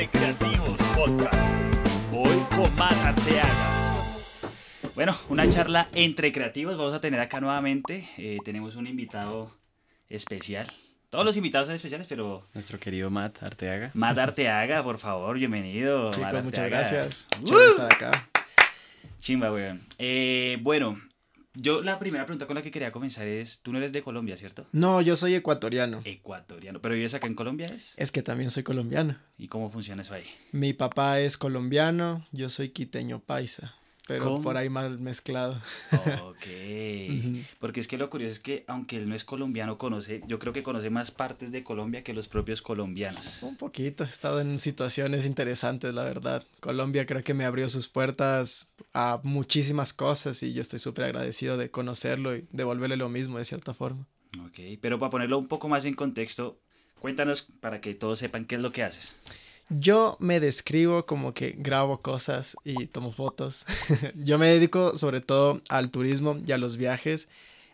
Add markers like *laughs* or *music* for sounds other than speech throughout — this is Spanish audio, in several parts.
Entre Creativos Podcast. Hoy con Matt Arteaga. Bueno, una charla entre creativos. Vamos a tener acá nuevamente. Eh, tenemos un invitado especial. Todos los invitados son especiales, pero Nuestro querido Matt Arteaga. Matt *laughs* Arteaga, por favor, bienvenido. Matt Chicos, muchas gracias. Chévere estar acá. Chimba, weón. Eh, bueno, yo la primera pregunta con la que quería comenzar es, tú no eres de Colombia, ¿cierto? No, yo soy ecuatoriano. Ecuatoriano. ¿Pero vives acá en Colombia es? Es que también soy colombiano. ¿Y cómo funciona eso ahí? Mi papá es colombiano, yo soy quiteño paisa, pero ¿Cómo? por ahí mal mezclado. Ok. *laughs* Porque es que lo curioso es que aunque él no es colombiano, conoce, yo creo que conoce más partes de Colombia que los propios colombianos. Un poquito, he estado en situaciones interesantes, la verdad. Colombia creo que me abrió sus puertas a muchísimas cosas y yo estoy súper agradecido de conocerlo y devolverle lo mismo de cierta forma. Ok, pero para ponerlo un poco más en contexto, cuéntanos para que todos sepan qué es lo que haces. Yo me describo como que grabo cosas y tomo fotos. *laughs* Yo me dedico sobre todo al turismo y a los viajes.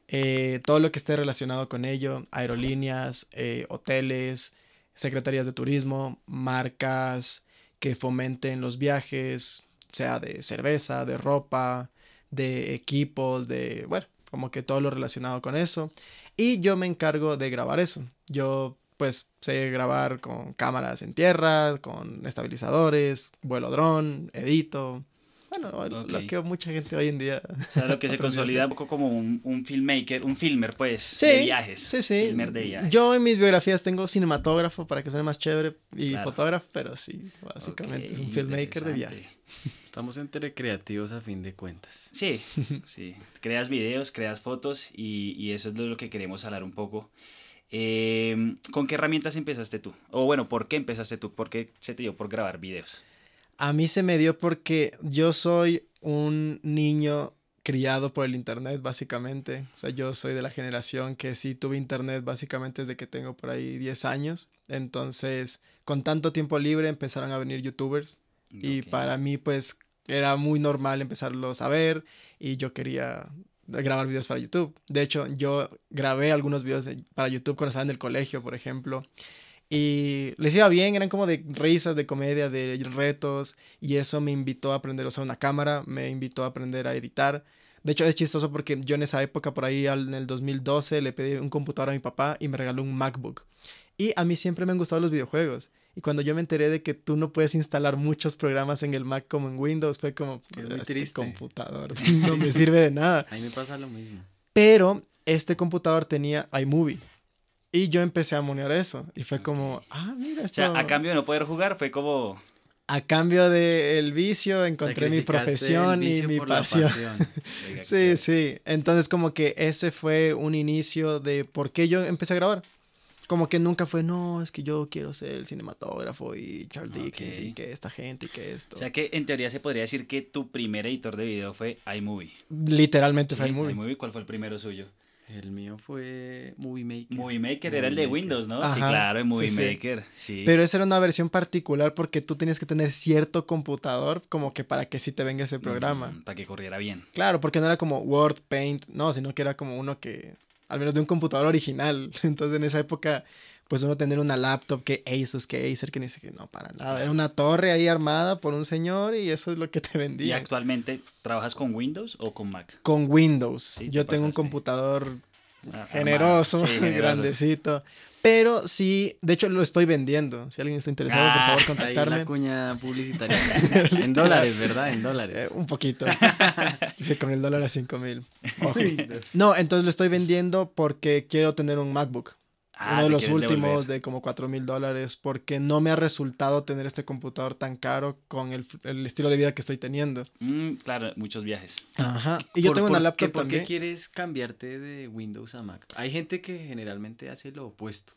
Eh, todo lo que esté relacionado con ello, aerolíneas, eh, hoteles, secretarías de turismo, marcas que fomenten los viajes, sea de cerveza, de ropa, de equipos, de, bueno, como que todo lo relacionado con eso. Y yo me encargo de grabar eso. Yo pues sé grabar con cámaras en tierra, con estabilizadores, vuelo dron, edito. Bueno, lo- Ok. lo que mucha gente hoy en día... O sea, lo que *laughs* se consolida un poco como un, un filmmaker, un filmer, pues, Sí, de viajes. Sí, sí. Filmer de viajes. Yo en mis biografías tengo cinematógrafo para que suene más chévere y Claro. fotógrafo, pero sí, básicamente es un filmmaker de viaje. *laughs* Estamos entre creativos a fin de cuentas. Sí, *laughs* sí. Creas videos, creas fotos y, y eso es lo que queremos hablar un poco. Eh, ¿Con qué herramientas empezaste tú? O bueno, ¿por qué empezaste tú? ¿Por qué se te dio por grabar videos? A mí se me dio porque yo soy un niño criado por el internet, básicamente. O sea, yo soy de la generación que sí tuve internet básicamente desde que tengo por ahí 10 años. Entonces, con tanto tiempo libre empezaron a venir youtubers. Y para mí, pues, era muy normal empezarlos a ver y yo quería grabar videos para YouTube. De hecho, yo grabé algunos videos de- para YouTube cuando estaba en el colegio, por ejemplo. Y les iba bien, eran como de risas, de comedia, de retos. Y eso me invitó a aprender a usar una cámara, me invitó a aprender a editar. De hecho, es chistoso porque yo en esa época, por ahí en el 2012, le pedí un computador a mi papá y me regaló un MacBook. Y a mí siempre me han gustado los videojuegos. Y cuando yo me enteré de que tú no puedes instalar muchos programas en el Mac como en Windows, fue como, Es muy este triste. computador *laughs* no me sirve de nada. A mí me pasa lo mismo. Pero este computador tenía iMovie. Y yo empecé a monear eso. Y fue como, ah, mira, O esto... sea, a cambio de no poder jugar fue como... A cambio del vicio, encontré mi profesión y mi pasión. pasión. *laughs* Sí, sí. Entonces como que ese fue un inicio de por qué yo empecé a grabar. Como que nunca fue, no, es que yo quiero ser el cinematógrafo y Charles Dickens y que esta gente y que esto. O sea que en teoría se podría decir que tu primer editor de video fue iMovie. Literalmente Sí, fue iMovie. iMovie, ¿cuál fue el primero suyo? El mío fue Movie Maker. Movie Maker era el de Maker. Windows, ¿no? sí, claro, el Movie sí, sí. Maker. Sí. Pero esa era una versión particular porque tú tenías que tener cierto computador como que para que sí te venga ese programa. Mm, para que corriera bien. Claro, porque no era como Word, Paint, no, sino que era como uno que, al menos de un computador original. *laughs* Entonces en esa época, pues uno tener una laptop que Asus, que Acer, que ni siquiera, no, para nada. Era una torre ahí armada por un señor y eso es lo que te ¿Y vendía. actualmente trabajas con Windows o con Mac? Con Windows. Sí, Yo tengo un computador Ah, generoso. Sí, *laughs* generoso. grandecito. Pero sí, de hecho lo estoy vendiendo. Si alguien está interesado, por Ah, favor, Ahí contactarme. la cuña publicitaria. *laughs* en dólares, ¿verdad? En dólares. Eh, un poquito. *laughs* Sí, con el dólar a 5 mil. No, entonces lo estoy vendiendo porque quiero tener un MacBook. Ah, uno de los últimos devolver. de como 4 mil dólares porque no me ha resultado tener este computador tan caro con el, el estilo de vida que estoy teniendo. Mm, claro, muchos viajes. Ajá. Y yo ¿Por- tengo una laptop qué, ¿Por también. qué quieres cambiarte de Windows a Mac? Hay gente que generalmente hace lo opuesto.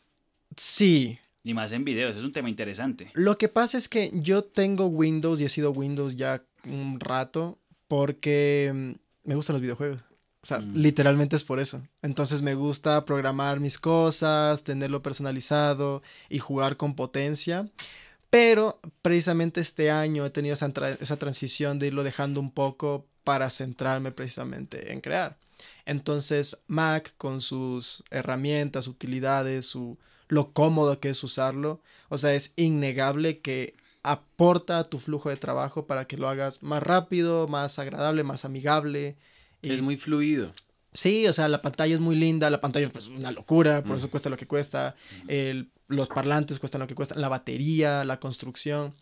Sí. Y más en videos, es un tema interesante. Lo que pasa es que yo tengo Windows y he sido Windows ya un rato porque mm, me gustan los videojuegos. O sea, Mm. literalmente es por eso. Entonces me gusta programar mis cosas, tenerlo personalizado y jugar con potencia. Pero precisamente este año he tenido esa, tra- esa transición de irlo dejando un poco para centrarme precisamente en crear. Entonces Mac con sus herramientas, utilidades, su, lo cómodo que es usarlo, o sea, es innegable que aporta a tu flujo de trabajo para que lo hagas más rápido, más agradable, más amigable. Y Es muy fluido. Sí, o sea, la pantalla es muy linda, la pantalla es pues, una locura, por eso cuesta lo que cuesta, el- los parlantes cuestan lo que cuestan, la batería, la construcción.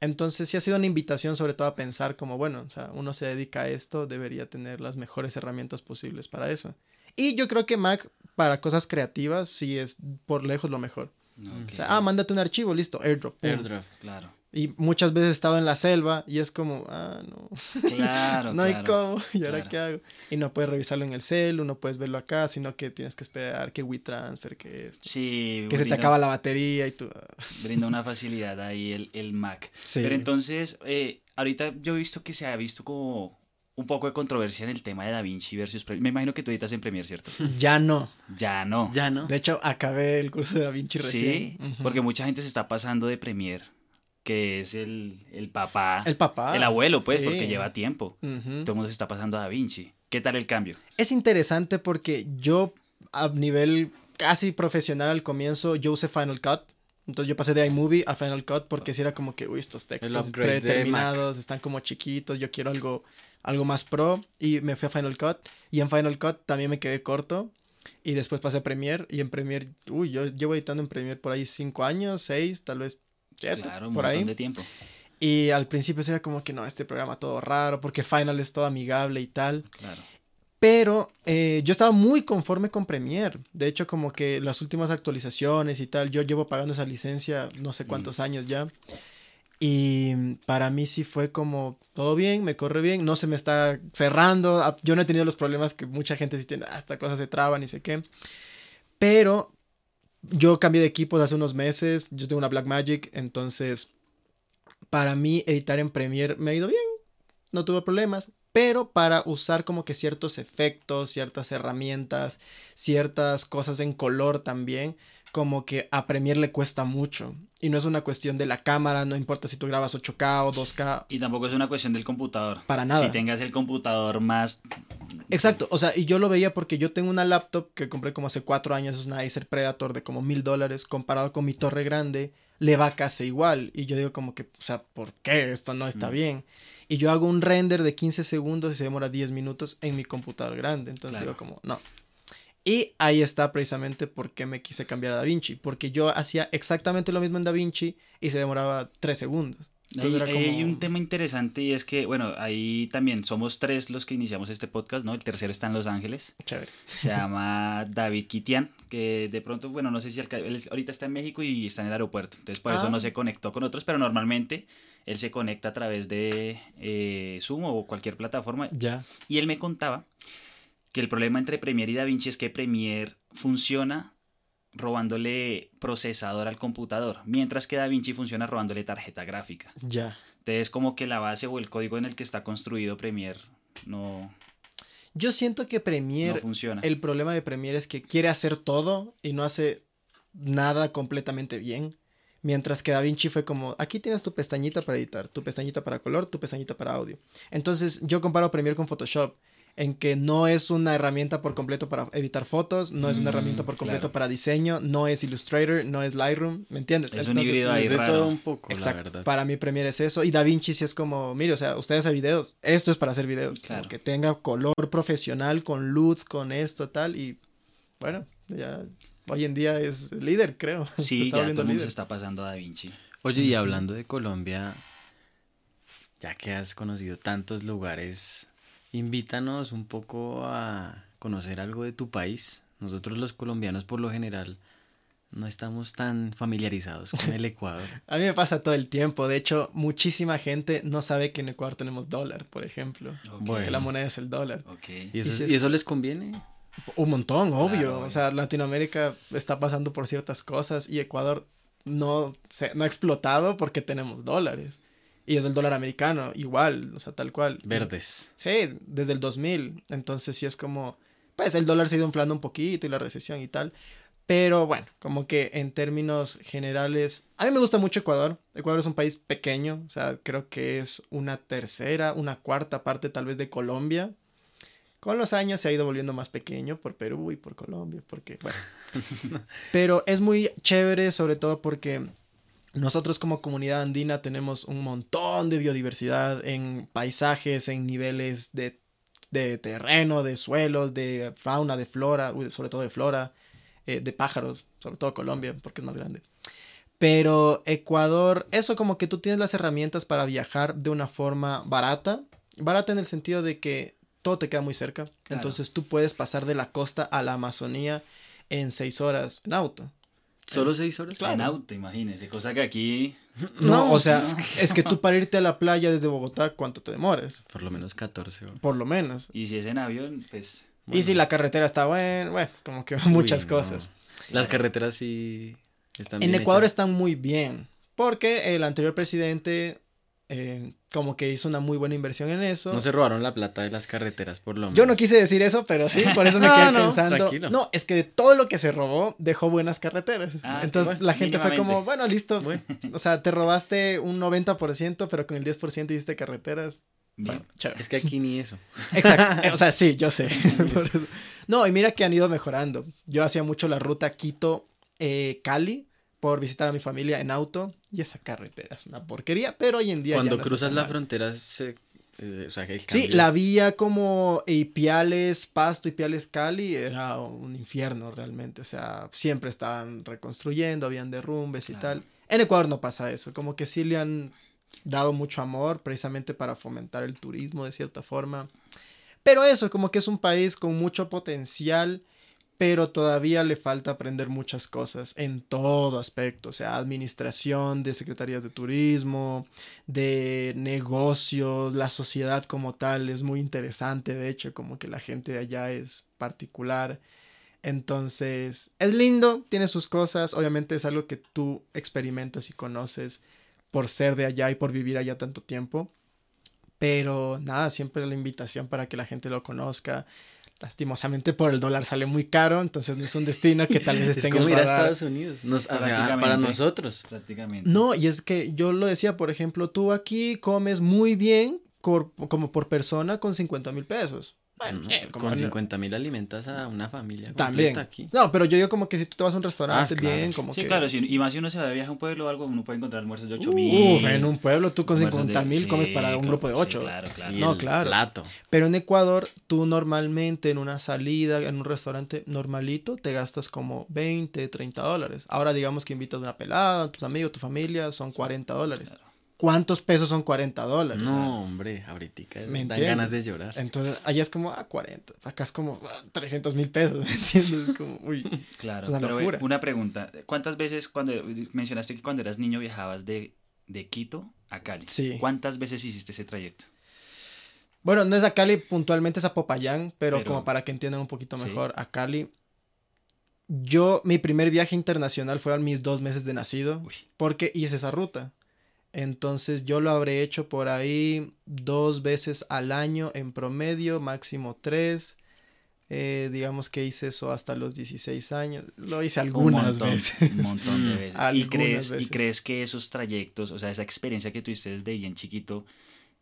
Entonces sí ha sido una invitación sobre todo a pensar como, bueno, o sea, uno se dedica a esto, debería tener las mejores herramientas posibles para eso. Y yo creo que Mac para cosas creativas sí es por lejos lo mejor. Ok. O sea, ah, mándate un archivo, listo, airdrop. AirDrop. Claro. Y muchas veces he estado en la selva y es como, ah, no, Claro, *laughs* no hay cómo, ¿y ahora claro. qué hago? Y no puedes revisarlo en el cel, no puedes verlo acá, sino que tienes que esperar que WeTransfer, que esto, Sí, que se te brinda- acaba la batería y tú... ah, Brinda una *laughs* facilidad ahí el, el Mac. Sí. Pero entonces, eh, ahorita yo he visto que se ha visto como un poco de controversia en el tema de DaVinci versus Premiere. Me imagino que tú editas en Premiere, ¿cierto? *laughs* Ya no. Ya no. Ya no. De hecho, acabé el curso de DaVinci Sí, recién. Ujú. porque mucha gente se está pasando de Premiere, que es el, el papá, El papá. el abuelo, pues, sí. porque lleva tiempo. Todo el mundo se está pasando a DaVinci. ¿Qué tal el cambio? Es interesante porque yo a nivel casi profesional al comienzo, yo usé Final Cut. Entonces yo pasé de iMovie a Final Cut porque si era como que, uy, estos textos predeterminados están como chiquitos, yo quiero algo, algo más pro y me fui a Final Cut y en Final Cut también me quedé corto y después pasé a Premiere y en Premiere, uy, yo llevo editando en Premiere por ahí cinco años, seis, tal vez siete, Claro, un por montón ahí. de tiempo. Y al principio era como que no, este programa todo raro porque Final es todo amigable y tal. Claro. Pero eh, yo estaba muy conforme con Premiere. De hecho, como que las últimas actualizaciones y tal, yo llevo pagando esa licencia no sé cuántos años ya. Y para mí sí fue como, todo bien, me corre bien, no se me está cerrando. ah, Yo no he tenido los problemas que mucha gente sí tiene, ah, esta cosa se traba, ni sé qué. Pero yo cambié de equipos hace unos meses, yo tengo una Blackmagic, entonces para mí editar en Premiere me ha ido bien, no tuve problemas, pero para usar como que ciertos efectos, ciertas herramientas, ciertas cosas en color también, como que a Premiere le cuesta mucho. Y no es una cuestión de la cámara, no importa si tú grabas 8K o 2K, Y tampoco es una cuestión del computador. para nada. Si tengas el computador más... Exacto, o sea, y yo lo veía porque yo tengo una laptop que compré como hace cuatro años, es una Acer Predator de como mil dólares, comparado con mi torre grande, le va casi igual. Y yo digo como que, o sea, ¿por qué esto no está Mm. bien? Y yo hago un render de 15 segundos y se demora 10 minutos en mi computador grande, entonces Claro. digo como, no. Y ahí está precisamente por qué me quise cambiar a DaVinci, porque yo hacía exactamente lo mismo en DaVinci y se demoraba 3 segundos. Hay como- un tema interesante y es que, bueno, ahí también somos tres los que iniciamos este podcast, ¿no? El tercero está en Los Ángeles. Chévere. Se llama David Kitian, que de pronto, bueno, no sé si él ahorita está en México y está en el aeropuerto. Entonces, por eso Ah. no se conectó con otros, pero normalmente él se conecta a través de eh, Zoom o cualquier plataforma. Ya. Y él me contaba que el problema entre Premiere y DaVinci es que Premiere funciona robándole procesador al computador, mientras que DaVinci funciona robándole tarjeta gráfica. Ya. Entonces, como que la base o el código en el que está construido Premiere no, Yo siento que no Premiere funciona. El problema de Premiere es que quiere hacer todo y no hace nada completamente bien. Mientras que DaVinci fue como, aquí tienes tu pestañita para editar, tu pestañita para color, tu pestañita para audio. Entonces yo comparo Premiere con Photoshop, en que no es una herramienta por completo para editar fotos, no es una Mm, herramienta por completo claro. para diseño, no es Illustrator, no es Lightroom, ¿me entiendes? Es un híbrido ahí raro. todo un poco, la Exacto. verdad. Para mí Premiere es eso. Y DaVinci sí es como, mire, o sea, usted hace videos. Esto es para hacer videos. Claro. que tenga color profesional, con LUTs, con esto, tal. Y bueno, ya hoy en día es líder, creo. *laughs* Se Sí, está ya todo el mundo líder. se está pasando a DaVinci. Oye, y hablando de Colombia, ya que has conocido tantos lugares, invítanos un poco a conocer algo de tu país. Nosotros los colombianos por lo general no estamos tan familiarizados con el *laughs* Ecuador. A mí me pasa todo el tiempo. De hecho, muchísima gente no sabe que en Ecuador tenemos dólar, por ejemplo. Ok, Bueno. Que la moneda es el dólar. ¿Y eso, si es- ¿y eso les conviene? Un montón, obvio. Claro, o sea, Latinoamérica está pasando por ciertas cosas y Ecuador no, se, no ha explotado porque tenemos dólares. Y es el dólar americano, igual, o sea, tal cual. Verdes. Sí, desde el 2000. Entonces sí es como, pues el dólar se ha ido inflando un poquito y la recesión y tal. Pero bueno, como que en términos generales, a mí me gusta mucho Ecuador. Ecuador es un país pequeño, o sea, creo que es una tercera, una cuarta parte tal vez de Colombia. Con los años se ha ido volviendo más pequeño por Perú y por Colombia, porque, bueno. *laughs* Pero es muy chévere, sobre todo porque nosotros como comunidad andina tenemos un montón de biodiversidad en paisajes, en niveles de, de terreno, de suelos, de fauna, de flora, sobre todo de flora, eh, de pájaros, sobre todo Colombia, porque es más grande. Pero Ecuador, eso como que tú tienes las herramientas para viajar de una forma barata. Barata en el sentido de que todo te queda muy cerca. Entonces tú puedes pasar de la costa a la Amazonía en seis horas en auto. ¿Solo seis horas? Claro. En auto, imagínese. Cosa que aquí. No, o sea, *laughs* es que tú para irte a la playa desde Bogotá, ¿cuánto te demores? Por lo menos 14 horas. Por lo menos. Y si es en avión, pues. Y si la carretera está buena, bueno, como que *laughs* muchas Uy, no. cosas. Las carreteras sí están En bien Ecuador hechas. están muy bien, porque el anterior presidente eh, como que hizo una muy buena inversión en eso. No se robaron la plata de las carreteras, por lo menos. Yo no quise decir eso, pero sí, por eso *laughs* me No, quedé no, pensando. tranquilo. No, es que de todo lo que se robó, dejó buenas carreteras. Ah, Entonces bueno, la gente fue como, bueno, listo. Bueno. O sea, te robaste un 90%, pero con el 10% hiciste carreteras. Bien. Bueno. Es que aquí ni eso. Exacto. Eh, *laughs* O sea, sí, yo sé. *laughs* No, y mira que han ido mejorando. Yo hacía mucho la ruta Quito-Cali por visitar a mi familia en auto. Y esa carretera es una porquería, pero hoy en día. Cuando no cruzas la mal. frontera, se, eh, o sea, que Sí, la vía como Ipiales, Pasto, Ipiales, Cali era un infierno realmente. O sea, siempre estaban reconstruyendo, habían derrumbes y tal. En Ecuador no pasa eso. Como que sí le han dado mucho amor precisamente para fomentar el turismo de cierta forma. Pero eso, como que es un país con mucho potencial, pero todavía le falta aprender muchas cosas en todo aspecto, o sea, administración de secretarías de turismo, de negocios, la sociedad como tal es muy interesante, de hecho, como que la gente de allá es particular. Entonces, es lindo, tiene sus cosas, obviamente es algo que tú experimentas y conoces por ser de allá y por vivir allá tanto tiempo. Pero nada, siempre la invitación para que la gente lo conozca. Lastimosamente por el dólar sale muy caro, entonces no es un destino que tal vez *laughs* Es esté en como el ir a. Estados Unidos. Nos- o sea, Prácticamente. para nosotros. Prácticamente. No, y es que yo lo decía, por ejemplo, tú aquí comes muy bien como por persona con 50 mil pesos. Bueno, No, eh, como con no- 50 mil alimentas a una familia También. aquí. No, pero yo digo como que si tú te vas a un restaurante Ah, claro. bien, como Sí, que... claro, si- y más si uno se va de viaje a un pueblo o algo, uno puede encontrar almuerzos de 8 Uf, mil. en un pueblo tú con almuerzos 50 de- mil sí, comes para un grupo de sí, 8. claro, claro. Y No, el claro. plato. Pero en Ecuador, tú normalmente en una salida, en un restaurante normalito, te gastas como 20, 30 dólares. Ahora digamos que invitas a una pelada, a tus amigos, tu familia, son 40 dólares. Claro. ¿Cuántos pesos son 40 dólares? No, hombre, ahorita ¿Me dan ganas de llorar. Entonces, allá es como, ah, 40. Acá es como, ah, 300 mil pesos, ¿me entiendes? Como, uy. *laughs* Claro, Es una pero locura. una pregunta. ¿Cuántas veces cuando mencionaste que cuando eras niño viajabas de, de Quito a Cali? Sí. ¿Cuántas veces hiciste ese trayecto? Bueno, no es a Cali, puntualmente es a Popayán, pero, Pero- como para que entiendan un poquito Sí. mejor, a Cali. Yo, mi primer viaje internacional fue a mis dos meses de nacido, Uy. porque hice esa ruta. Entonces yo lo habré hecho por ahí dos veces al año en promedio, máximo tres. Eh, digamos que hice eso hasta los 16 años. Lo hice algunas un montón, veces. *laughs* Un montón de veces. ¿Y crees, ¿Y crees que esos trayectos, o sea, esa experiencia que tuviste desde bien chiquito,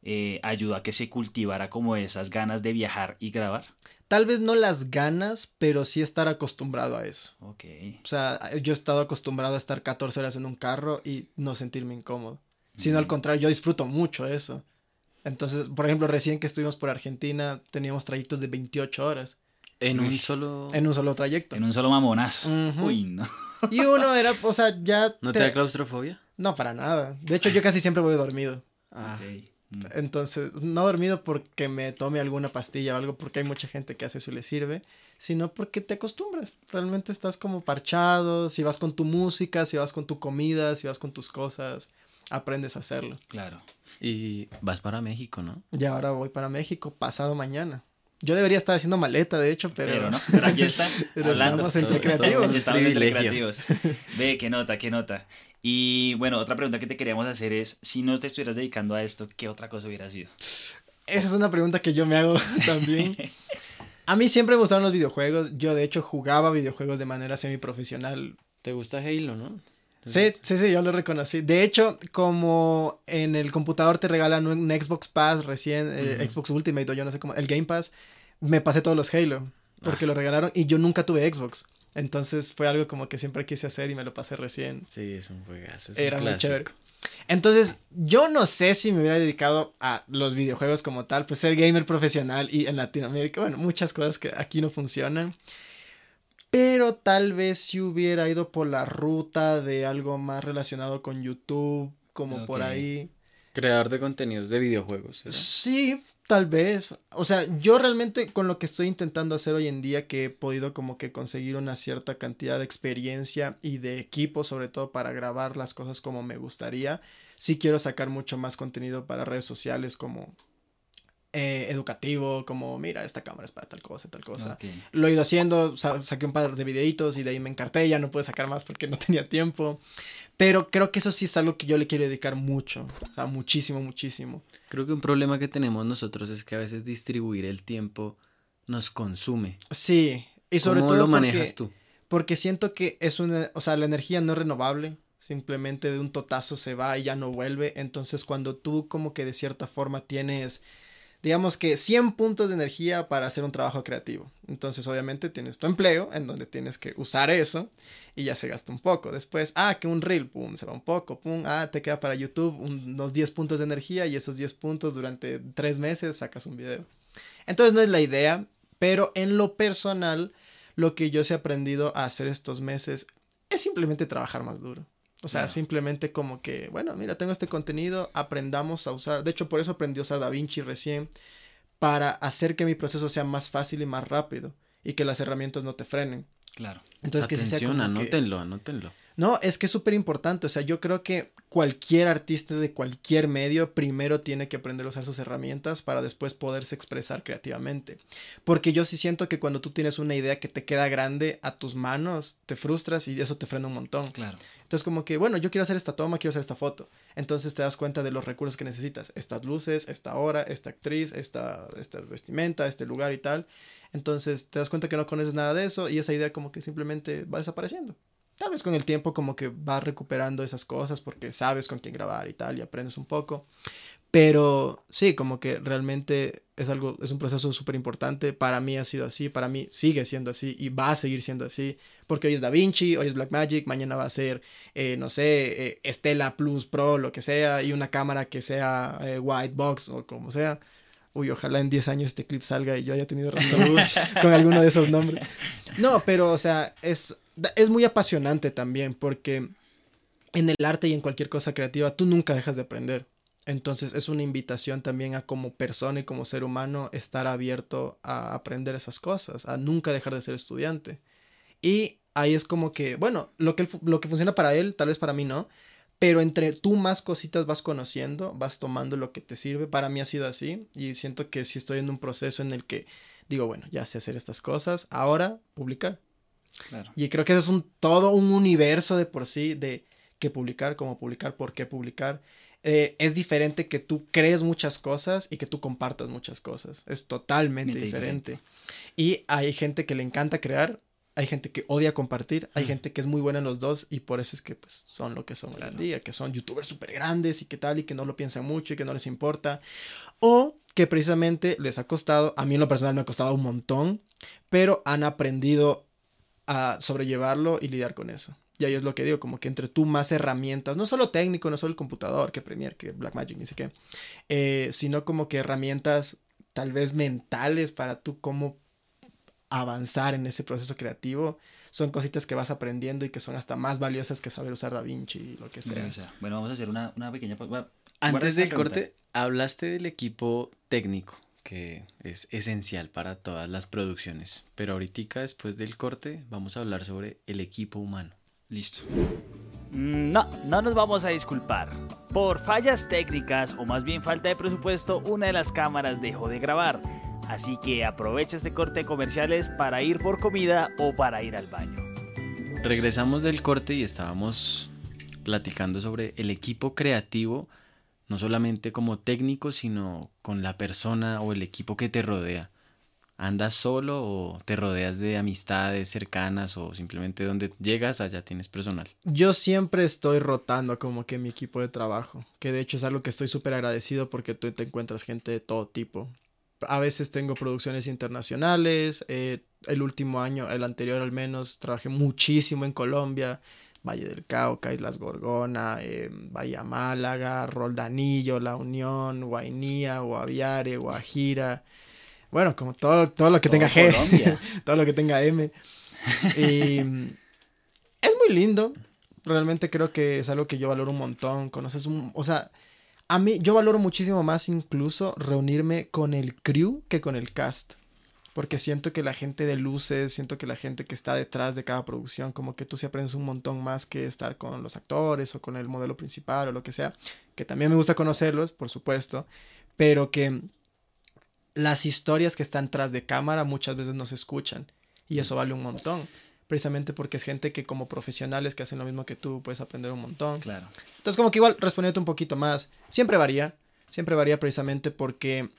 eh, ayudó a que se cultivara como esas ganas de viajar y grabar? Tal vez no las ganas, pero sí estar acostumbrado a eso. Ok. O sea, yo he estado acostumbrado a estar 14 horas en un carro y no sentirme incómodo. Sino al contrario, yo disfruto mucho eso. Entonces, por ejemplo, recién que estuvimos por Argentina, teníamos trayectos de 28 horas En Uy. un solo... en un solo trayecto. En un solo mamonazo. Uy, no. Y uno era, o sea, ya... ¿No te da claustrofobia? No, para nada. De hecho, yo casi siempre voy dormido. Ah. Mm. Entonces, no dormido porque me tome alguna pastilla o algo, porque hay mucha gente que hace eso y le sirve, sino porque te acostumbras. Realmente estás como parchado, si vas con tu música, si vas con tu comida, si vas con tus cosas, aprendes a hacerlo. Claro. Y vas para México, ¿no? Y ahora voy para México pasado mañana. Yo debería estar haciendo maleta, de hecho, pero, Pero, no, pero aquí está. *laughs* pero hablando. estamos entre Todo- todo creativos. es Estamos entre creativos. Ve, qué nota, qué nota. Y bueno, otra pregunta que te queríamos hacer es, si no te estuvieras dedicando a esto, ¿qué otra cosa hubiera sido? Esa es una pregunta que yo me hago *laughs* también. A mí siempre me gustaron los videojuegos. Yo, de hecho, jugaba videojuegos de manera semiprofesional ¿Te gusta Halo, no? Sí, sí, sí, yo lo reconocí. De hecho, como en el computador te regalan un, Xbox Pass recién, eh. Xbox Ultimate o yo no sé cómo, el Game Pass, me pasé todos los Halo, porque Ah. lo regalaron y yo nunca tuve Xbox. Entonces fue algo como que siempre quise hacer y me lo pasé recién. Sí, es un juegazo. Es Era un muy chévere. Entonces, yo no sé si me hubiera dedicado a los videojuegos como tal, pues ser gamer profesional y en Latinoamérica, bueno, muchas cosas que aquí no funcionan. Pero tal vez si hubiera ido por la ruta de algo más relacionado con YouTube, como por ahí. Creador de contenidos de videojuegos. ¿verdad? Sí, tal vez. O sea, yo realmente con lo que estoy intentando hacer hoy en día, que he podido como que conseguir una cierta cantidad de experiencia y de equipo, sobre todo para grabar las cosas como me gustaría, sí quiero sacar mucho más contenido para redes sociales como eh, educativo, como mira, esta cámara es para tal cosa, tal cosa. Lo he ido haciendo, sa- saqué un par de videitos y de ahí me encarté, ya no pude sacar más porque no *laughs* tenía tiempo. Pero creo que eso sí es algo que yo le quiero dedicar mucho, o sea, muchísimo, muchísimo. Creo que un problema que tenemos nosotros es que a veces distribuir el tiempo nos consume. Sí, y sobre ¿Cómo todo lo manejas porque, tú? porque siento que es una, o sea, la energía no es renovable, simplemente de un totazo se va y ya no vuelve, entonces cuando tú como que de cierta forma tienes, digamos que 100 puntos de energía para hacer un trabajo creativo, entonces obviamente tienes tu empleo en donde tienes que usar eso y ya se gasta un poco, después, ah, que un reel, pum, se va un poco, pum, ah, te queda para YouTube un- unos 10 puntos de energía y esos 10 puntos durante 3 meses sacas un video. Entonces no es la idea, pero en lo personal, lo que yo he aprendido a hacer estos meses es simplemente trabajar más duro. O sea, simplemente como que, bueno, mira, tengo este contenido, aprendamos a usar. De hecho, por eso aprendí a usar DaVinci recién, para hacer que mi proceso sea más fácil y más rápido y que las herramientas no te frenen. Claro. Entonces, que sí sea como que- anótenlo, anótenlo. No, es que es súper importante. O sea, yo creo que cualquier artista de cualquier medio primero tiene que aprender a usar sus herramientas para después poderse expresar creativamente. Porque yo sí siento que cuando tú tienes una idea que te queda grande a tus manos, te frustras y eso te frena un montón. Claro. Entonces, como que, bueno, yo quiero hacer esta toma, quiero hacer esta foto. Entonces te das cuenta de los recursos que necesitas. Estas luces, esta hora, esta actriz, esta, esta vestimenta, este lugar y tal. Entonces te das cuenta que no conoces nada de eso y esa idea como que simplemente va desapareciendo. Tal vez con el tiempo como que vas recuperando esas cosas porque sabes con quién grabar y tal y aprendes un poco. Pero sí, como que realmente es algo, es un proceso súper importante. Para mí ha sido así, para mí sigue siendo así y va a seguir siendo así. Porque hoy es DaVinci, hoy es Blackmagic, mañana va a ser, eh, no sé, eh, Stella Plus Pro, lo que sea, y una cámara que sea eh, White Box o como sea. Uy, ojalá en 10 años este clip salga y yo haya tenido razón *laughs* con alguno de esos nombres. No, pero, o sea, es, es muy apasionante también porque en el arte y en cualquier cosa creativa tú nunca dejas de aprender. Entonces es una invitación también a como persona y como ser humano estar abierto a aprender esas cosas, a nunca dejar de ser estudiante. Y ahí es como que, bueno, lo que, lo que funciona para él, tal vez para mí no, pero entre tú más cositas vas conociendo, vas tomando lo que te sirve. Para mí ha sido así y siento que si estoy en un proceso en el que digo, bueno, ya sé hacer estas cosas, ahora publicar. Claro. Y creo que eso es un, todo un universo de por sí de qué publicar, cómo publicar, por qué publicar. Eh, es diferente que tú crees muchas cosas y que tú compartas muchas cosas. Es totalmente Mente diferente. Y hay gente que le encanta crear, hay gente que odia compartir, hay Mm. gente que es muy buena en los dos y por eso es que pues, son lo que son hoy Claro. en día, que son youtubers súper grandes y que tal y que no lo piensan mucho y que no les importa. O que precisamente les ha costado, a mí en lo personal me ha costado un montón, pero han aprendido a sobrellevarlo y lidiar con eso. Y ahí es lo que digo, como que entre tú más herramientas, no solo técnico, no solo el computador, que Premiere, que Blackmagic, ni sé qué, eh, sino como que herramientas tal vez mentales para tú cómo avanzar en ese proceso creativo, son cositas que vas aprendiendo y que son hasta más valiosas que saber usar DaVinci y lo que sea. O sea, bueno, vamos a hacer una, una pequeña... Antes del pregunta. corte, hablaste del equipo técnico, que es esencial para todas las producciones. Pero ahorita, después del corte, vamos a hablar sobre el equipo humano. Listo. Mm, No, no nos vamos a disculpar. Por fallas técnicas o más bien falta de presupuesto, una de las cámaras dejó de grabar. Así que aprovecha este corte de comerciales para ir por comida o para ir al baño. Regresamos del corte y estábamos platicando sobre el equipo creativo, no solamente como técnico, sino con la persona o el equipo que te rodea. ¿Andas solo o te rodeas de amistades cercanas o simplemente donde llegas allá tienes personal? Yo siempre estoy rotando como que mi equipo de trabajo, que de hecho es algo que estoy súper agradecido porque tú te encuentras gente de todo tipo. a veces tengo producciones internacionales. eh, el último año, el anterior al menos, trabajé muchísimo en Colombia. Valle del Cauca, Islas Gorgona, eh, Bahía Málaga, Roldanillo, La Unión, Guainía, Guaviare, Guajira. Bueno, como todo, todo lo que tenga G, *laughs* todo lo que tenga M. Y mm, es muy lindo. Realmente creo que es algo que yo valoro un montón. Conoces un... O sea, a mí yo valoro muchísimo más incluso reunirme con el crew que con el cast. Porque siento que la gente de luces, siento que la gente que está detrás de cada producción, como que tú sí aprendes un montón más que estar con los actores o con el modelo principal o lo que sea. Que también me gusta conocerlos, por supuesto. Pero que las historias que están tras de cámara muchas veces no se escuchan. Y eso vale un montón. Precisamente porque es gente que como profesionales que hacen lo mismo que tú puedes aprender un montón. Claro. Entonces, como que igual respondiéndote un poquito más, siempre varía, siempre varía precisamente porque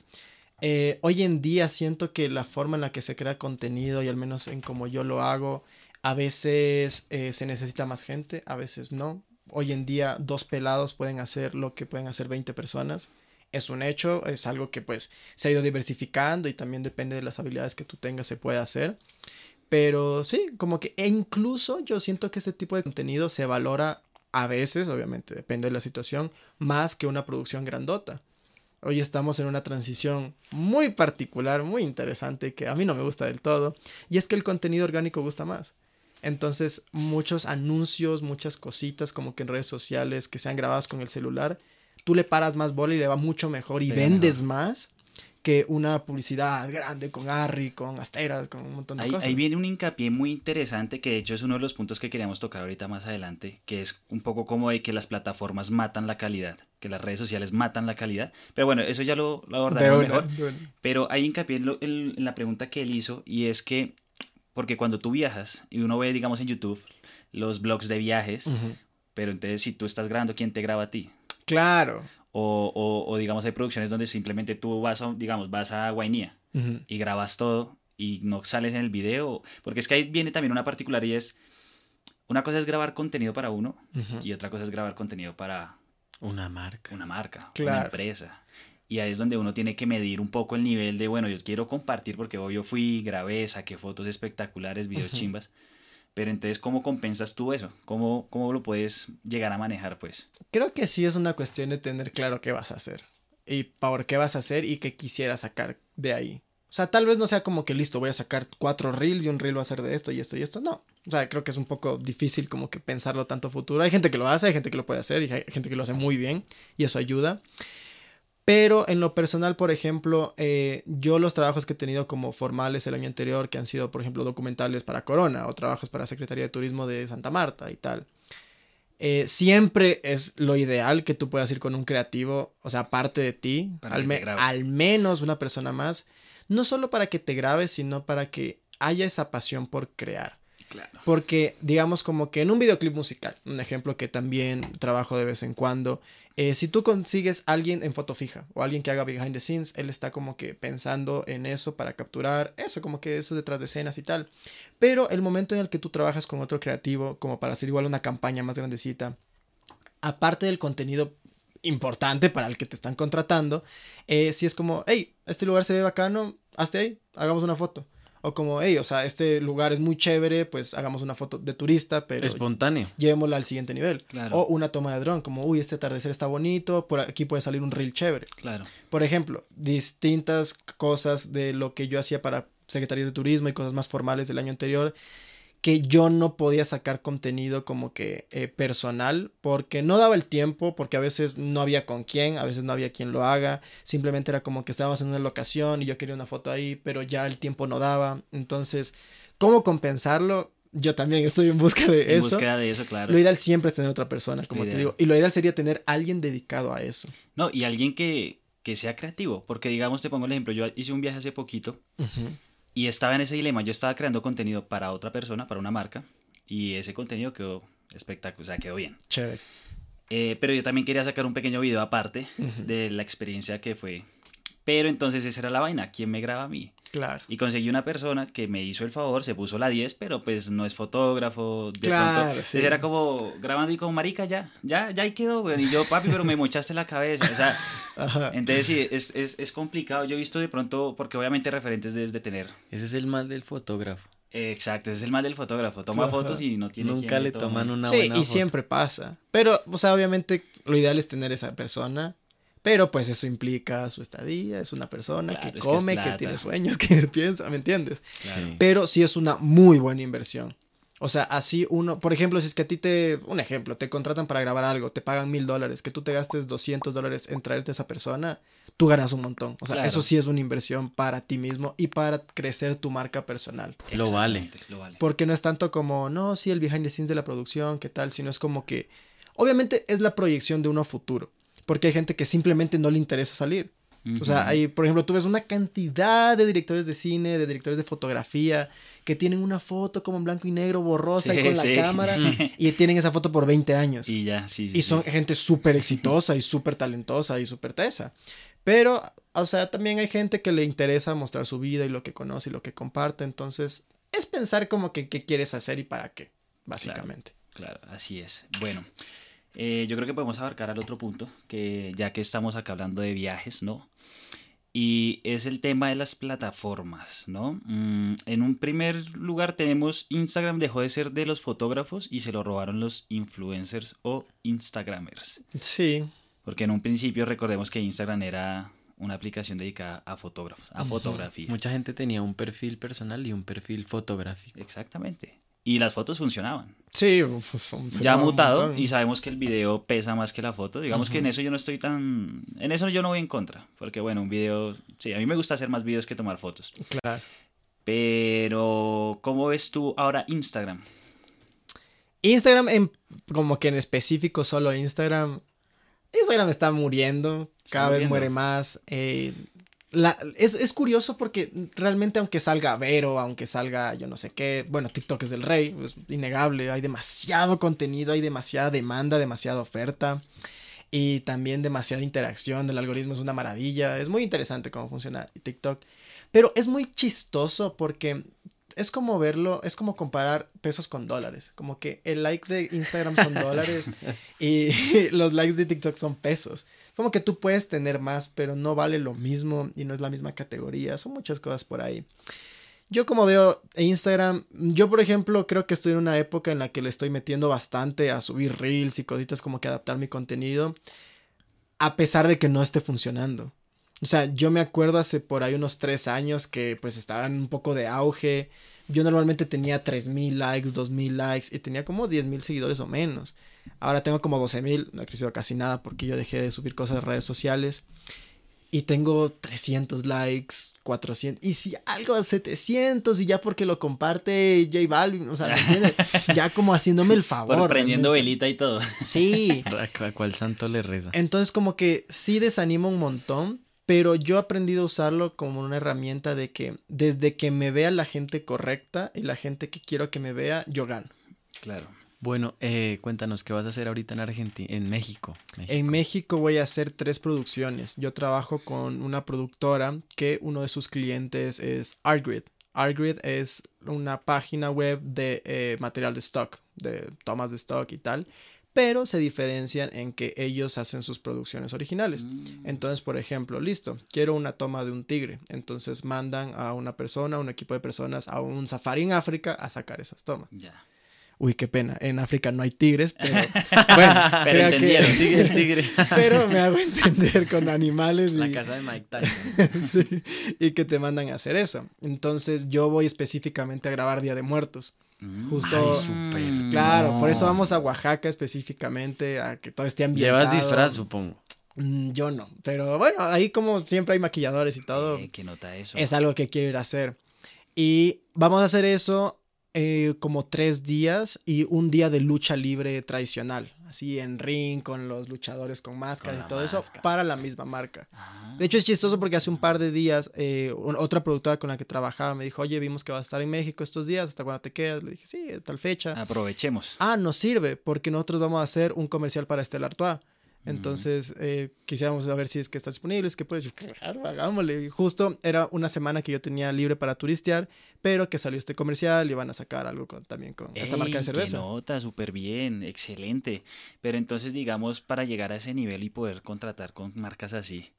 eh, hoy en día siento que la forma en la que se crea contenido, y al menos en como yo lo hago, a veces eh, se necesita más gente, a veces no. Hoy en día dos pelados pueden hacer lo que pueden hacer 20 personas. Es un hecho, es algo que pues se ha ido diversificando y también depende de las habilidades que tú tengas se puede hacer. Pero sí, como que e incluso yo siento que este tipo de contenido se valora a veces, obviamente, depende de la situación, más que una producción grandota. Hoy estamos en una transición muy particular, muy interesante, que a mí no me gusta del todo, y es que el contenido orgánico gusta más. Entonces, muchos anuncios, muchas cositas como que en redes sociales que sean grabadas con el celular, tú le paras más bola y le va mucho mejor y vendes más que una publicidad grande con Harry, con Asteras, con un montón de Ahí, cosas. ahí viene un hincapié muy interesante que de hecho es uno de los puntos que queríamos tocar ahorita más adelante, que es un poco como de que las plataformas matan la calidad, que las redes sociales matan la calidad. Pero bueno, eso ya lo, lo abordaremos mejor. una. Pero hay hincapié en, lo- en- en la pregunta que él hizo y es que, porque cuando tú viajas y uno ve, digamos, en YouTube los blogs de viajes, pero entonces si tú estás grabando, ¿quién te graba a ti? Claro. O, o, o, digamos hay producciones donde simplemente tú vas a, digamos, vas a Guainía y grabas todo y no sales en el video. Porque es que ahí viene también una particularidad y es, una cosa es grabar contenido para uno y otra cosa es grabar contenido para Una marca. una marca, una Claro. empresa. Y ahí es donde uno tiene que medir un poco el nivel de, bueno, yo quiero compartir porque hoy yo fui, grabé, saqué fotos espectaculares, videos chimbas. Pero entonces, ¿cómo compensas tú eso? ¿Cómo, ¿Cómo lo puedes llegar a manejar, pues? Creo que sí es una cuestión de tener claro qué vas a hacer y por qué vas a hacer y qué quisieras sacar de ahí. O sea, tal vez no sea como que listo, voy a sacar cuatro reels y un reel va a ser de esto y esto y esto. No. O sea, creo que es un poco difícil como que pensarlo tanto a futuro. Hay gente que lo hace, hay gente que lo puede hacer y hay gente que lo hace muy bien y eso ayuda. Pero en lo personal, por ejemplo, eh, yo los trabajos que he tenido como formales el año anterior, que han sido, por ejemplo, documentales para Corona o trabajos para Secretaría de Turismo de Santa Marta y tal, eh, siempre es lo ideal que tú puedas ir con un creativo, o sea, aparte de ti, al, me- al menos una persona más, no solo para que te grabes, sino para que haya esa pasión por crear. Claro. Porque, digamos, como que en un videoclip musical, un ejemplo que también trabajo de vez en cuando, eh, si tú consigues alguien en foto fija o alguien que haga behind the scenes, él está como que pensando en eso para capturar eso, como que eso detrás de escenas y tal. Pero el momento en el que tú trabajas con otro creativo, como para hacer igual una campaña más grandecita, aparte del contenido importante para el que te están contratando, eh, si es como, hey, este lugar se ve bacano, hazte ahí, hagamos una foto. O como, hey, o sea, este lugar es muy chévere, pues hagamos una foto de turista, pero Espontáneo. llevémosla al siguiente nivel. Claro. O una toma de dron, como, uy, este atardecer está bonito, por aquí puede salir un reel chévere. Claro. Por ejemplo, distintas cosas de lo que yo hacía para Secretaría de Turismo y cosas más formales del año anterior, que yo no podía sacar contenido como que eh, personal, porque no daba el tiempo, porque a veces no había con quién, a veces no había quien lo haga, simplemente era como que estábamos en una locación y yo quería una foto ahí, pero ya el tiempo no daba. Entonces, ¿cómo compensarlo? Yo también estoy en busca de En eso. búsqueda de eso, claro. Lo ideal siempre es tener otra persona, como te digo. Y lo ideal sería tener alguien dedicado a eso. No, y alguien que, que sea creativo. Porque, digamos, te pongo el ejemplo. Yo hice un viaje hace poquito y estaba en ese dilema. Yo estaba creando contenido para otra persona, para una marca. Y ese contenido quedó espectacular, o sea, quedó bien. Chévere. Eh, pero yo también quería sacar un pequeño video aparte de la experiencia que fue. Pero entonces esa era la vaina. ¿Quién me graba a mí? Claro. Y conseguí una persona que me hizo el favor, se puso la 10, pero pues no es fotógrafo. De Claro, pronto, sí. Entonces era como grabando y como marica, ya, ya, ya ahí quedó, güey. Y yo, papi, pero me mochaste la cabeza. O sea, *laughs* Ajá. entonces sí, es, es, es complicado. Yo he visto de pronto, porque obviamente referentes debes de tener. Ese es el mal del fotógrafo. Exacto, ese es el mal del fotógrafo. Toma Ajá. fotos y no tiene Nunca quien le toman una sí, buena y foto. siempre pasa. Pero, o sea, obviamente lo ideal es tener esa persona. Pero pues eso implica su estadía, es una persona Claro, que come, que, tiene sueños, *laughs* que piensa, ¿me entiendes? Claro. Pero sí es una muy buena inversión. O sea, así uno, por ejemplo, si es que a ti te, un ejemplo, te contratan para grabar algo, te pagan mil dólares, que tú te gastes 200 dólares en traerte a esa persona, tú ganas un montón. O sea, Claro. eso sí es una inversión para ti mismo y para crecer tu marca personal. Lo vale. Lo vale. Porque no es tanto como, no, sí, el behind the scenes de la producción, qué tal, sino es como que, obviamente es la proyección de uno a futuro. Porque hay gente que simplemente no le interesa salir. O sea, hay, por ejemplo, tú ves una cantidad de directores de cine, de directores de fotografía, que tienen una foto como en blanco y negro, borrosa y Sí, con sí. la cámara, y tienen esa foto por 20 años. Y, Y ya, sí, sí. son sí. gente súper exitosa y súper talentosa y súper tesa. Pero, o sea, también hay gente que le interesa mostrar su vida y lo que conoce y lo que comparte. Entonces, es pensar como que qué quieres hacer y para qué, básicamente. Claro, así es. Bueno, eh, yo creo que podemos abarcar al otro punto, que ya que estamos acá hablando de viajes, ¿no? Y es el tema de las plataformas, ¿no? Mm, en un primer lugar tenemos Instagram dejó de ser de los fotógrafos y se lo robaron los influencers o Instagramers. Sí, Porque en un principio recordemos que Instagram era una aplicación dedicada a fotógrafos, a fotografía. Mucha gente tenía un perfil personal y un perfil fotográfico. Exactamente. Y las fotos funcionaban. sí. ya mutado y sabemos que el video pesa más que la foto. Digamos que en eso yo no estoy tan... En eso yo no voy en contra. Porque bueno, un video... Sí, a mí me gusta hacer más videos que tomar fotos. Claro. Pero, ¿cómo ves tú ahora Instagram? Instagram, en, como que en específico solo Instagram. Instagram está muriendo, Está cada vez muere más. eh, la- es, es curioso porque realmente aunque salga Vero, aunque salga yo no sé qué, bueno, TikTok es el rey, es innegable, hay demasiado contenido, hay demasiada demanda, demasiada oferta y también demasiada interacción, el algoritmo es una maravilla, es muy interesante cómo funciona TikTok, pero es muy chistoso porque es como verlo, es como comparar pesos con dólares. Como que el like de Instagram son *laughs* dólares y *laughs* los likes de TikTok son pesos. Como que tú puedes tener más, pero no vale lo mismo y no es la misma categoría. Son muchas cosas por ahí. Yo como veo Instagram, yo por ejemplo creo que estoy en una época en la que le estoy metiendo bastante a subir reels y cositas como que adaptar mi contenido, a pesar de que no esté funcionando. O sea, yo me acuerdo hace por ahí unos tres años que pues estaban un poco de auge. Yo normalmente tenía 3.000 likes, 2.000 likes y tenía como 10.000 seguidores o menos. Ahora tengo como 12.000, no he crecido casi nada porque yo dejé de subir cosas en redes sociales. Y tengo 300 likes, 400, y si algo a 700 y ya porque lo comparte J Balvin, o sea, ¿me entiendes? *laughs* Ya como haciéndome el favor. Por prendiendo realmente. velita y todo. Sí. *laughs* ¿A a cuál santo le reza? Entonces como que sí desanima un montón, pero yo he aprendido a usarlo como una herramienta de que desde que me vea la gente correcta y la gente que quiero que me vea, yo gano. Claro. Bueno, eh, cuéntanos, ¿qué vas a hacer ahorita en Argentina? En México. En México voy a hacer tres producciones. Yo trabajo con una productora que uno de sus clientes es Artgrid. Artgrid es una página web de eh, material de stock, de tomas de stock y tal, pero se diferencian en que ellos hacen sus producciones originales. Mm, Entonces, por ejemplo, listo, quiero una toma de un tigre. Entonces mandan a una persona, a un equipo de personas, a un safari en África a sacar esas tomas. Ya. Uy, qué pena. En África no hay tigres, pero *laughs* bueno, Pero creo que- entendieron. tigre, el tigre. *laughs* pero me hago entender con animales y, La casa de Mike Tyson. *laughs* sí, y que te mandan a hacer eso. Entonces yo voy específicamente a grabar Día de Muertos. Mm. Justo- Ay, súper. Claro, por eso vamos a Oaxaca específicamente, a que todo esté ambientado. Llevas disfraz, supongo. Mm, Yo no, pero bueno, ahí como siempre hay maquilladores y todo, Eh, ¿Qué nota eso? es algo que quiero ir a hacer. Y vamos a hacer eso eh, como tres días y un día de lucha libre tradicional, así en ring, con los luchadores con máscaras y todo eso, para la misma marca. Ah. De hecho, es chistoso porque hace un par de días, eh, otra productora con la que trabajaba me dijo, oye, vimos que vas a estar en México estos días, ¿hasta cuándo te quedas? Le dije, sí, tal fecha. Aprovechemos. Ah, nos sirve, porque nosotros vamos a hacer un comercial para Stella Artois. Entonces, eh, quisiéramos saber si es que está disponible, es que puedes, yo, claro, hagámosle. Y justo era una semana que yo tenía libre para turistear, pero que salió este comercial y van a sacar algo con- también con esta marca de cerveza. Qué nota, súper bien, excelente. Pero entonces, digamos, para llegar a ese nivel y poder contratar con marcas así,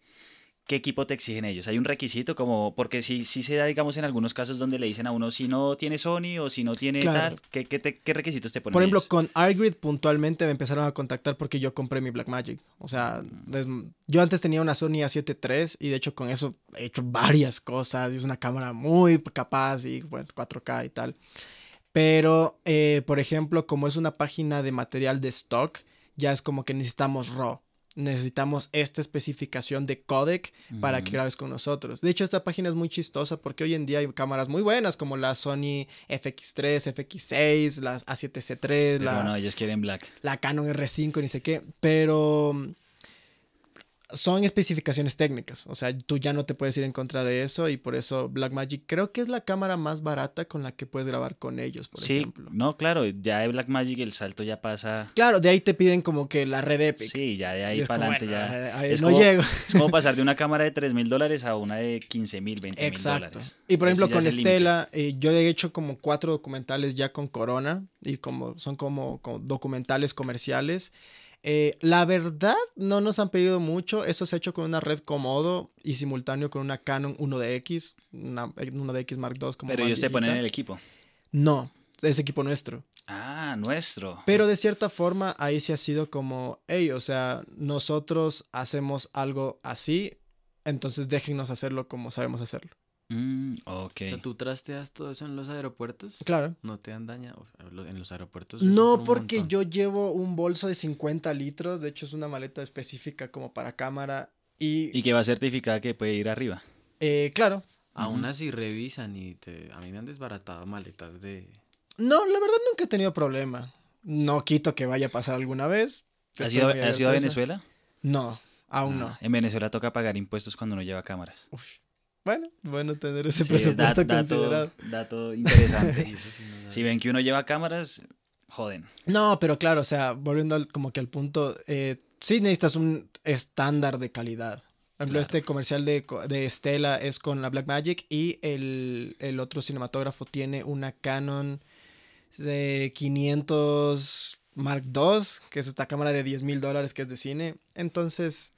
¿qué equipo te exigen ellos? ¿Hay un requisito como, porque si, si se da, digamos, en algunos casos donde le dicen a uno si no tiene Sony o si no tiene Claro. tal, ¿qué, qué, te- qué requisitos te ponen Por ejemplo, ellos? con iGrid puntualmente me empezaron a contactar porque yo compré mi Blackmagic. O sea, des- yo antes tenía una Sony A7 III y de hecho con eso he hecho varias cosas. Es una cámara muy capaz y bueno, 4K y tal. Pero, eh, por ejemplo, como es una página de material de stock, ya es como que necesitamos RAW. Necesitamos esta especificación de codec para que grabes con nosotros. De hecho, esta página es muy chistosa porque hoy en día hay cámaras muy buenas como la Sony FX3, FX6, la A7C3, Pero la, no, ellos quieren Black. la Canon R5, ni sé qué, pero mm, son especificaciones técnicas, o sea, tú ya no te puedes ir en contra de eso y por eso Blackmagic creo que es la cámara más barata con la que puedes grabar con ellos, por sí, ejemplo. no, claro, ya de Blackmagic el salto ya pasa... Claro, de ahí te piden como que la red Epic. Sí, ya de ahí para adelante bueno, ya... ahí es no como- llego. Es como *laughs* pasar de una cámara de 3 mil dólares a una de 15 mil, 20 mil Exacto. dólares. Y por ejemplo, con. Estela, eh, yo he hecho como cuatro documentales ya con Corona y como son como, como documentales comerciales. Eh, la verdad, no nos han pedido mucho. Eso se ha hecho con una red Komodo y simultáneo con una Canon 1DX, una 1DX Mark II. Como Pero ellos te ponen viejita. el equipo. No, es equipo nuestro. Ah, nuestro. Pero de cierta forma, ahí sí ha sido como, hey, o sea, nosotros hacemos algo así, entonces déjennos hacerlo como sabemos hacerlo. Mm, ok. O sea, ¿Tú trasteas todo eso en los aeropuertos? Claro. ¿No te han dañado? En los aeropuertos. No, porque montón. yo llevo un bolso de 50 litros, de hecho es una maleta específica como para cámara y, Y que va certificada que puede ir arriba. eh, claro, Aún así revisan y te... a mí me han desbaratado maletas de... no, la verdad nunca he tenido problema. No quito que vaya a pasar alguna vez. ¿Has ido, muy has ido a. Venezuela? No, aún Ah, En Venezuela toca pagar impuestos cuando uno lleva cámaras. no. Uf. Bueno, bueno tener ese Sí, presupuesto da- considerado. dato, dato interesante. *laughs* Eso sí no si ven que uno lleva cámaras, joden. No, pero claro, o sea, volviendo al- como que al punto, eh, sí necesitas un estándar de calidad. Por ejemplo, Claro. este comercial de, de Stella es con la Blackmagic y el, el otro cinematógrafo tiene una Canon de 500 Mark II, que es esta cámara de 10 mil dólares que es de cine. Entonces,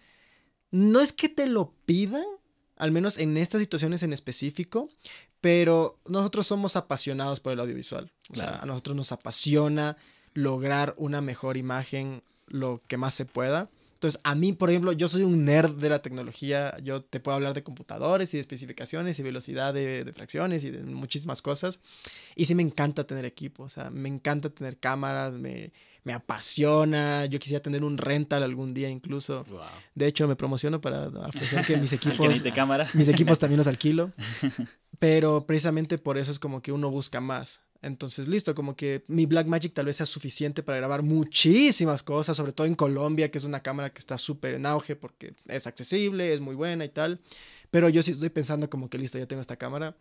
no es que te lo pidan, al menos en estas situaciones en específico, pero nosotros somos apasionados por el audiovisual. O sea, a nosotros nos apasiona lograr una mejor imagen lo que más se pueda. Entonces, a mí, por ejemplo, yo soy un nerd de la tecnología. Yo te puedo hablar de computadores y de especificaciones y velocidad de, de fracciones y de muchísimas cosas. Y sí me encanta tener equipo. O sea, me encanta tener cámaras, me, me apasiona. Yo quisiera tener un rental algún día incluso. Guau. De hecho, me promociono para ofrecer que mis *laughs* equipos cámara. mis equipos también los alquilo. *laughs* Pero precisamente por eso es como que uno busca más. Entonces, listo, como que mi Blackmagic tal vez sea suficiente para grabar muchísimas cosas, sobre todo en Colombia, que es una cámara que está súper en auge porque es accesible, es muy buena y tal. Pero yo sí estoy pensando como que listo, ya tengo esta cámara,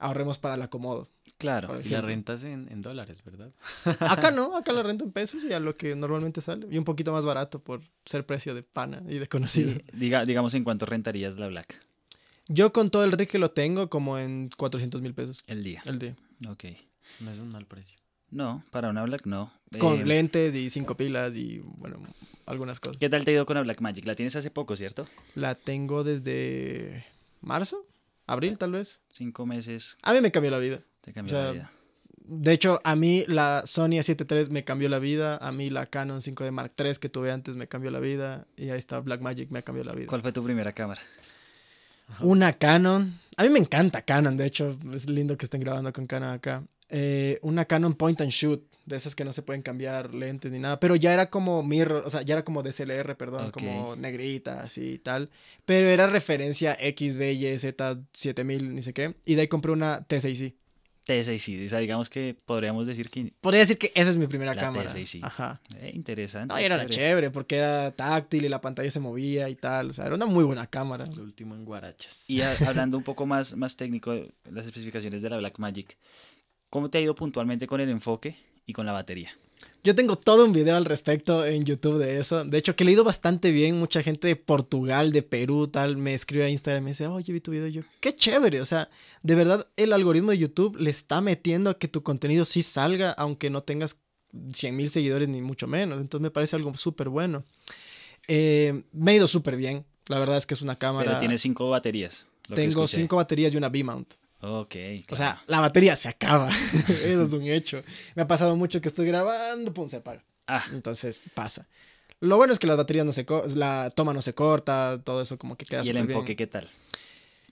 ahorremos para la Comodo. Claro. Y la rentas en, en dólares, ¿verdad? Acá no, *laughs* acá la rento en pesos y a lo que normalmente sale. Y un poquito más barato por ser precio de pana y de conocido. Sí, diga, digamos en cuánto rentarías la Black Yo con todo el rig que lo tengo, como en 400 mil pesos el día. el día. Ok. No es un mal precio. No, para una Black no. Con Eh, lentes y cinco pilas y, bueno, algunas cosas. ¿Qué tal te ha ido con la Black Magic? La tienes hace poco, ¿cierto? La tengo desde marzo, abril tal vez. Cinco meses A mí me cambió la vida. te cambió O sea, la vida. De hecho, a mí la Sony A7 III me cambió la vida. A mí la Canon 5D Mark III que tuve antes me cambió la vida. Y ahí está Blackmagic me cambió la vida. ¿Cuál fue tu primera cámara? Una Canon. A mí me encanta Canon, de hecho, es lindo que estén grabando con Canon acá. Eh, una Canon Point and Shoot, de esas que no se pueden cambiar lentes ni nada, pero ya era como mirror, o sea, ya era como DSLR, perdón, como negrita, así y tal. Pero era referencia X, B, Y, Z, 7000, ni sé qué. Y de ahí compré una T6i. T6i. O sea, digamos que podríamos decir que... Podría decir que esa es mi primera La cámara. T6i. Ajá. eh, interesante. No, y era chévere. chévere porque era táctil y la pantalla se movía y tal. O sea, era una muy buena cámara. Lo último en Guarachas. Y a- *laughs* hablando un poco más, más técnico, las especificaciones de la Blackmagic, ¿cómo te ha ido puntualmente con el enfoque y con la batería? Yo tengo todo un video al respecto en YouTube de eso. De hecho, que he leído bastante bien. Mucha gente de Portugal, de Perú, tal, me escribe a Instagram y me dice, oye, vi tu video. Y yo, qué chévere. O sea, de verdad, el algoritmo de YouTube le está metiendo a que tu contenido sí salga, aunque no tengas 100 mil seguidores ni mucho menos. Entonces me parece algo súper bueno. Eh, me ha ido súper bien. La verdad es que es una cámara. Pero tiene cinco baterías. Tengo cinco baterías y una V-mount. Ok. O claro. sea, la batería se acaba. *laughs* Eso es un hecho. Me ha pasado mucho que estoy grabando, pum, se apaga. Ah, Entonces pasa. Lo bueno es que las baterías no se la toma no se corta, todo eso como que queda ¿y el bien. enfoque qué tal?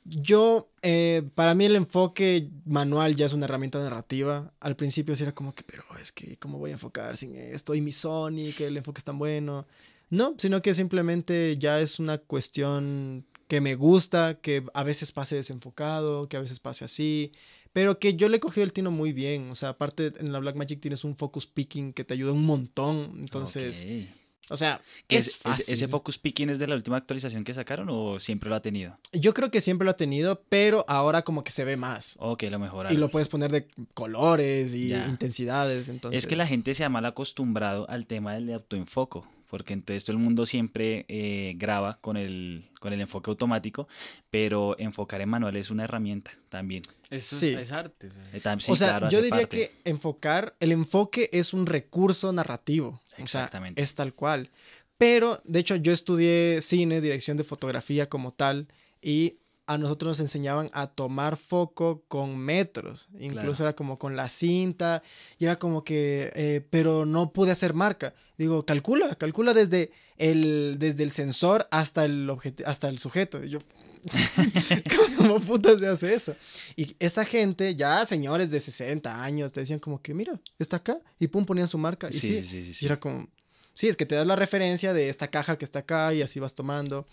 Yo, eh, para mí el enfoque manual ya es una herramienta narrativa. Al principio sí era como que, pero es que, ¿cómo voy a enfocar sin esto? Y mi Sony, que el enfoque es tan bueno. No, sino que simplemente ya es una cuestión que me gusta, que a veces pase desenfocado, que a veces pase así, pero que yo le he cogido el tino muy bien. O sea, aparte en la Blackmagic tienes un focus picking que te ayuda un montón. Entonces, Ok. o sea, ¿Es- es es- fácil. ¿Ese focus picking es de la última actualización que sacaron o siempre lo ha tenido? Yo creo que siempre lo ha tenido, pero ahora como que se ve más. Ok, lo mejoraron. Y lo puedes poner de colores y Ya. intensidades, entonces... Es que la gente se ha mal acostumbrado al tema del autoenfoco, porque entonces todo el mundo siempre eh, graba con el, con el enfoque automático, pero enfocar en manual es una herramienta también. Eso Sí. es, es arte. o sea. Eh, tam- sí, o sea, claro, yo diría parte. que enfocar, el enfoque es un recurso narrativo. Exactamente. O sea, es tal cual. Pero, de hecho, yo estudié cine, dirección de fotografía como tal, y a nosotros nos enseñaban a tomar foco con metros. Incluso Claro. era como con la cinta, y era como que, eh, pero no pude hacer marca. Digo, calcula, calcula desde el, desde el sensor hasta el, hasta el sujeto. Y yo, *laughs* ¿cómo putas se hace eso? Y esa gente, ya señores de 60 años, te decían como que, mira, está acá, y pum, ponían su marca. Y Sí, sí, sí, sí. y era como, sí, es que te das la referencia de esta caja que está acá y así vas tomando.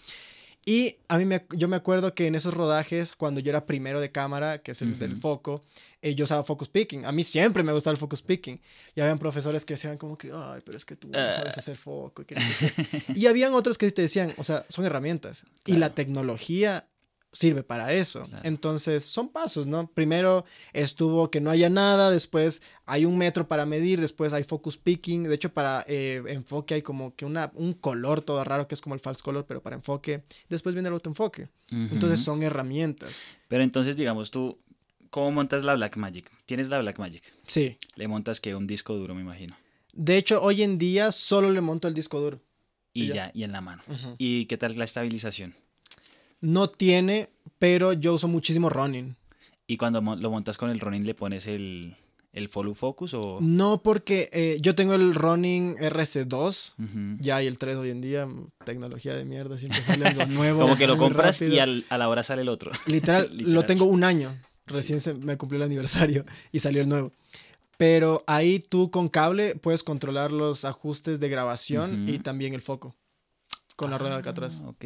Y a mí me, yo me acuerdo que en esos rodajes, cuando yo era primero de cámara, que es el del Ujú. foco, eh, yo usaba focus picking. A mí siempre me gustaba el focus picking. Y habían profesores que decían como que, ay, pero es que tú no Ah. sabes hacer foco. y que no sé qué". y habían otros que te decían, o sea, son herramientas. Y la Claro. tecnología sirve para eso. Claro. Entonces, son pasos, ¿no? Primero estuvo que no haya nada, después hay un metro para medir, después hay focus picking, de hecho para eh, enfoque hay como que una, un color todo raro que es como el false color, pero para enfoque, después viene el autoenfoque. Entonces son herramientas. Pero entonces, digamos, tú, ¿cómo montas la Blackmagic? ¿Tienes la Blackmagic? Sí. Le montas que un disco duro, me imagino. De hecho, hoy en día solo le monto el disco duro. Y Y ya. ya, y en la mano. ¿Y qué tal la estabilización? No tiene, pero yo uso muchísimo running. ¿Y cuando lo montas con el running le pones el, el follow focus o...? No porque eh, yo tengo el running RC2, Ujú. ya hay el 3 hoy en día, tecnología de mierda, siempre sale algo *laughs* nuevo. Como que lo compras rápido. y al- a la hora sale el otro. *laughs* Literal, *laughs* lo tengo un año. Recién se me cumplió el aniversario y salió el nuevo. Pero ahí tú con cable puedes controlar los ajustes de grabación y también el foco con la rueda de acá atrás. Ah, Ok,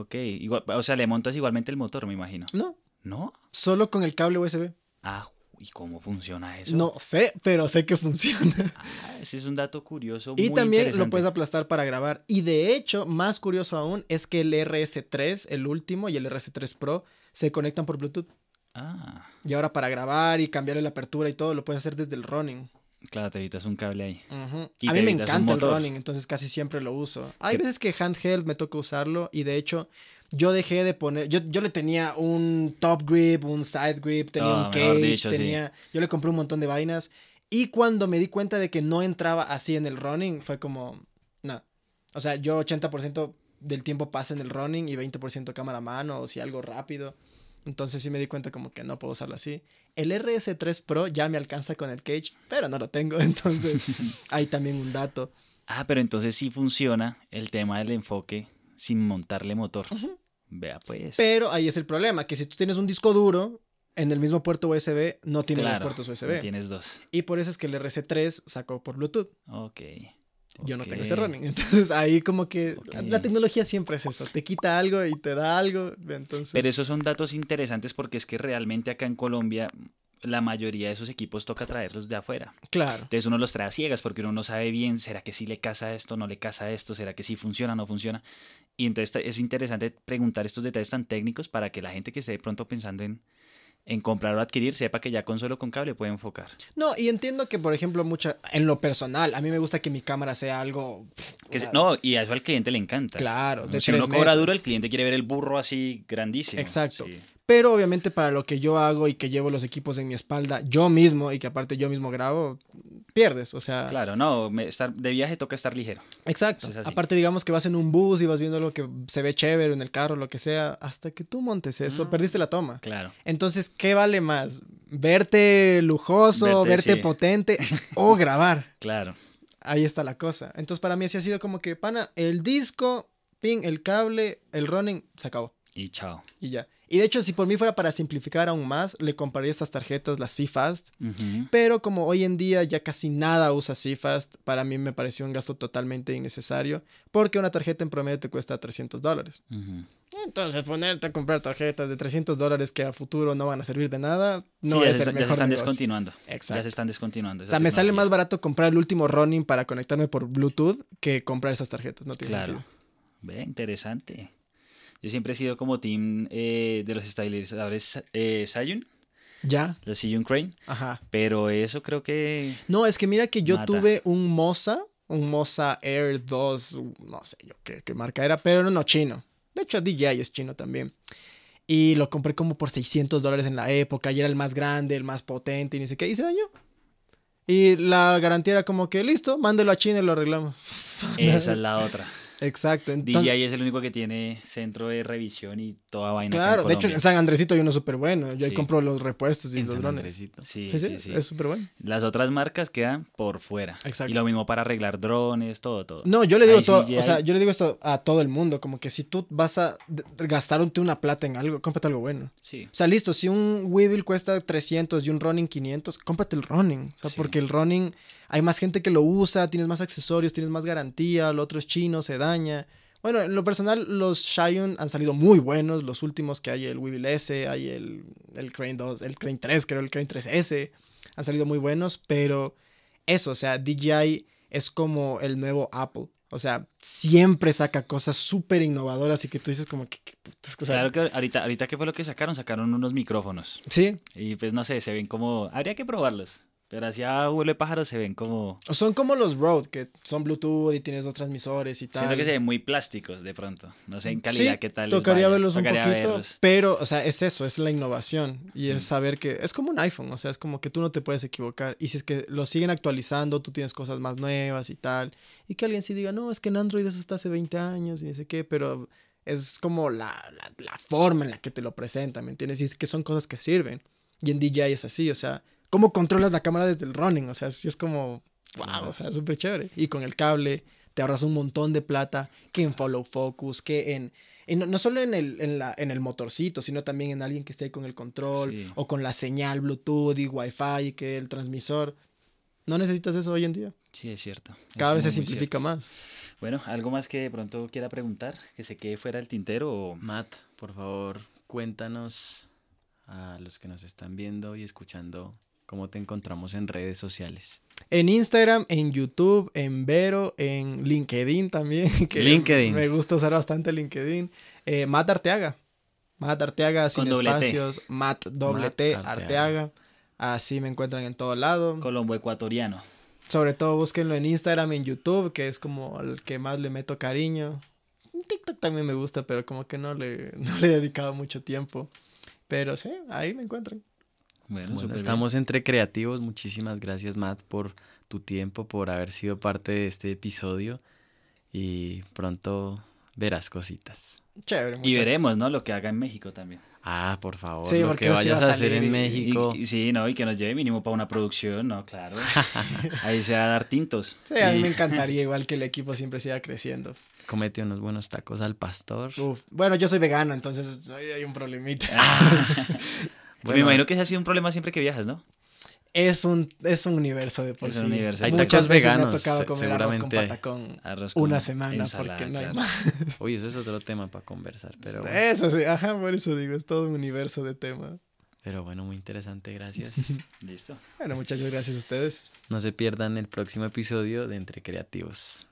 ok. Igual, o sea, le montas igualmente el motor, me imagino. No, ¿No? solo con el cable USB. Ah, ¿y cómo funciona eso? No sé, pero sé que funciona. *laughs* Ah, ese es un dato curioso. Y muy también lo puedes aplastar para grabar. Y de hecho, más curioso aún, es que el RS3, el último, y el RS3 Pro se conectan por Bluetooth. Ah, Y ahora para grabar y cambiarle la apertura y todo, lo puedes hacer desde el running. Claro, te evitas un cable ahí. Y A mí me encanta el running, entonces casi siempre lo uso. Hay ¿Qué- veces que handheld me toca usarlo y de hecho yo dejé de poner, yo, yo le tenía un top grip, un side grip, tenía Ah, un cage, dicho, sí. tenía, yo le compré un montón de vainas y cuando me di cuenta de que no entraba así en el running fue como, no, o sea, yo 80% del tiempo pasa en el running y 20% cámara a mano o si algo rápido. Entonces sí me di cuenta como que no puedo usarlo así. El RS3 Pro ya me alcanza con el cage, pero no lo tengo, *laughs* entonces *laughs* hay también un dato. Ah, pero entonces sí funciona el tema del enfoque sin montarle motor. Vea pues. Pero ahí es el problema, que si tú tienes un disco duro en el mismo puerto USB, no tiene claro, los puertos USB. Tienes dos. Y por eso es que el RC3 sacó por Bluetooth. Ok. Yo no tengo ese running. *laughs* Entonces ahí como que la, tecnología siempre es eso. Te quita algo y te da algo. Entonces... Pero esos son datos interesantes porque es que realmente acá en Colombia la mayoría de esos equipos toca traerlos de afuera. Claro. Entonces uno los trae a ciegas porque uno no sabe bien, ¿será que sí le casa esto, no le casa esto? ¿Será que sí funciona, no funciona? Y entonces es interesante preguntar estos detalles tan técnicos para que la gente que esté de pronto pensando en, en comprar o adquirir, sepa que ya con solo con cable puede enfocar. No, y entiendo que, por ejemplo, mucha, en lo personal, a mí me gusta que mi cámara sea algo... Que se- no, y a eso al cliente le encanta. Claro, de Si uno cobra metros. duro, el cliente quiere ver el burro así grandísimo. Exacto. Sí. Pero obviamente para lo que yo hago y que llevo los equipos en mi espalda, yo mismo, y que aparte yo mismo grabo, pierdes, o sea... Claro, no, me- estar, de viaje toca estar ligero. Exacto. Es. Aparte, digamos que vas en un bus y vas viendo lo que se ve chévere en el carro, lo que sea, hasta que tú montes eso, Mm. perdiste la toma. Claro. Entonces, ¿qué vale más? ¿Verte lujoso, Verte, verte, sí. potente o grabar? *laughs* Claro. Ahí está la cosa. Entonces, para mí así ha sido como que, pana, el disco, ping, el cable, el running, se acabó. Y chao. Y ya. Y de hecho, si por mí fuera para simplificar aún más, le compraría estas tarjetas, las CFast. Ujú. Pero como hoy en día ya casi nada usa CFast, para mí me pareció un gasto totalmente innecesario. Porque una tarjeta en promedio te cuesta 300 dólares. Entonces, ponerte a comprar tarjetas de 300 dólares que a futuro no van a servir de nada, no Sí, ya es el ya se están negocio. descontinuando. Exacto. Ya se están descontinuando. O sea, me sale más barato comprar el último running para conectarme por Bluetooth que comprar esas tarjetas. No tiene Claro. sentido. Ve, interesante. Yo siempre he sido como team eh, de los estabilizadores eh, Siyun, Ya, los Siyun Crane, ajá. pero eso creo que No, es que mira que yo Mata. tuve un Moza, un Moza Air 2, no sé yo qué, qué marca era, pero no, no chino. De hecho, DJI es chino también. Y lo compré como por 600 dólares en la época y era el más grande, el más potente y ni sé qué, y se dañó. Y la garantía era como que, listo, mándelo a China y lo arreglamos. esa *laughs* es la otra. Exacto. Entonces, DJI es el único que tiene centro de revisión y toda vaina. claro, de hecho en. San Andresito hay uno súper bueno. Yo ahí compro los repuestos y En los San drones. Andresito. Sí, Sí, sí, sí, sí. es súper bueno. Las otras marcas quedan por fuera. Exacto. Y lo mismo para arreglar drones, todo, todo. No, yo le digo todo, o sea, yo le digo esto a todo el mundo, como que si tú vas a gastarte una plata en algo, cómprate algo bueno. Sí. O sea, listo, si un Weevil cuesta 300 y un Running 500, cómprate el Running. O sea, Sí. porque el Running hay más gente que lo usa, tienes más accesorios, tienes más garantía, lo otro es chino, se daña. Bueno, en lo personal, los Xiaomi han salido muy buenos. Los últimos que hay, el Weevil S, hay el, el Crane 2, el Crane 3, creo, el Crane 3S, han salido muy buenos, pero eso, o sea, DJI es como el nuevo Apple. O sea, siempre saca cosas súper innovadoras y que tú dices como que... que putas, sea, Claro que ahorita, ahorita ¿qué fue lo que sacaron? Sacaron unos micrófonos. Sí, Y pues no sé, se ven como... Habría que probarlos. Pero así a vuelo de pájaro se ven como... son como los Rode, que son Bluetooth y tienes dos transmisores y tal. Siento que se ven muy plásticos de pronto. No sé en calidad Sí, qué tal. Tocaría verlos un Tocaría poquito, verlos. pero, o sea, es eso, es la innovación y es Mm. saber que es como un iPhone, o sea, es como que tú no te puedes equivocar y si es que lo siguen actualizando, tú tienes cosas más nuevas y tal, y que alguien sí diga, no, es que en Android eso está hace 20 años y no sé qué, pero es como la, la, la forma en la que te lo presentan, ¿me entiendes? Y es que son cosas que sirven. Y en DJI es así, o sea, ¿cómo controlas la cámara desde el running? O sea, es, es como, wow, o sea, súper chévere. Y con el cable te ahorras un montón de plata, que en follow focus, que en... no, solo en el, en, la, en el motorcito, sino también en alguien que esté ahí con el control Sí. o con la señal Bluetooth y Wi-Fi que el transmisor. No necesitas eso hoy en día. Sí, es cierto. Cada Es vez se muy, muy simplifica más. Bueno, ¿algo más que de pronto quiera preguntar? ¿Que se quede fuera el tintero o...? Matt, por favor, cuéntanos a los que nos están viendo y escuchando cómo te encontramos en redes sociales. En Instagram, en YouTube, en Vero, en LinkedIn también. *laughs* Que LinkedIn. Me gusta usar bastante LinkedIn. Eh, Matt Arteaga. Matt Arteaga sin T. espacios. Matt doble T Arteaga. Arteaga. Así me encuentran en todo lado. Colombo ecuatoriano. Sobre todo búsquenlo en Instagram, en YouTube, que es como el que más le meto cariño. TikTok también me gusta, pero como que no le, *laughs* no le he dedicado mucho tiempo. Pero sí, ahí me encuentran. Bueno, Bueno, súper bien. estamos entre creativos. Muchísimas gracias, Matt, por tu tiempo, por haber sido parte de este episodio. Y pronto verás cositas. Chévere. Y veremos, ¿no? Lo que haga en México también. Ah, por favor, Sí, lo porque que vayas va a a hacer en y- Y- México. Y, sí, ¿no? Y que nos lleve mínimo para una producción, ¿no? Claro. *laughs* Ahí se va a dar tintos. Sí, a mí Y- me *laughs* encantaría igual que el equipo siempre siga creciendo. Comete unos buenos tacos al pastor. Uf. Bueno, yo soy vegano, entonces ahí hay un problemita. *laughs* Me imagino que ese ha sido un problema siempre que viajas, ¿no? Es un, es un universo de por Es sí. un universo. Hay Muchas veces me ha veganos, tocado comer arroz con patacón Arroz con una semana ensalada, porque no hay más. *laughs* Oye, eso es otro tema para conversar, pero, bueno. Eso sí, ajá, por eso digo, es todo un universo de tema. pero bueno, muy interesante, gracias. *laughs* Listo. Bueno, muchas gracias a ustedes. No se pierdan el próximo episodio de Entre Creativos.